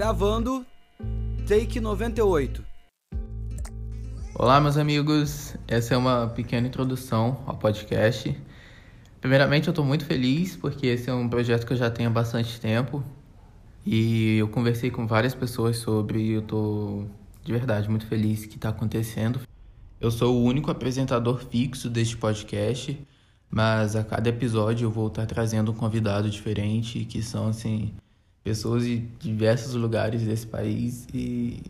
Gravando, take 98. Olá, meus amigos. Essa é uma pequena introdução ao podcast. Primeiramente, eu estou muito feliz porque esse é um projeto que eu já tenho há bastante tempo e eu conversei com várias pessoas sobre e eu estou de verdade muito feliz que está acontecendo. Eu sou o único apresentador fixo deste podcast, mas a cada episódio eu vou estar trazendo um convidado diferente, que são assim pessoas de diversos lugares desse país e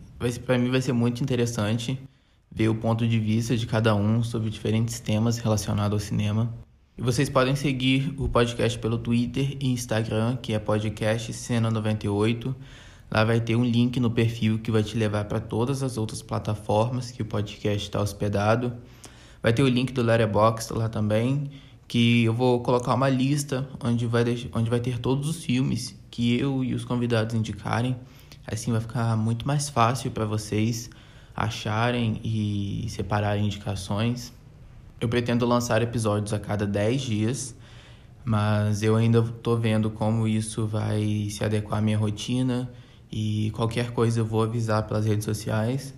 para mim vai ser muito interessante ver o ponto de vista de cada um sobre diferentes temas relacionados ao cinema. E vocês podem seguir o podcast pelo Twitter e Instagram, que é podcast Cena 98. Lá vai ter um link no perfil que vai te levar para todas as outras plataformas que o podcast está hospedado. Vai ter o link do Letterboxd lá também, que eu vou colocar uma lista onde vai, onde vai ter todos os filmes que eu e os convidados indicarem. Assim vai ficar muito mais fácil para vocês acharem e separarem indicações. Eu pretendo lançar episódios a cada 10 dias, mas eu ainda estou vendo como isso vai se adequar à minha rotina e qualquer coisa eu vou avisar pelas redes sociais.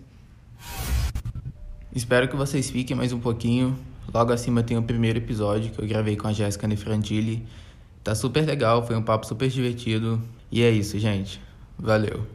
Espero que vocês fiquem mais um pouquinho. Logo acima tem o primeiro episódio que eu gravei com a Jéssica Nefrandilli. Tá super legal, foi um papo super divertido. E é isso, gente. Valeu.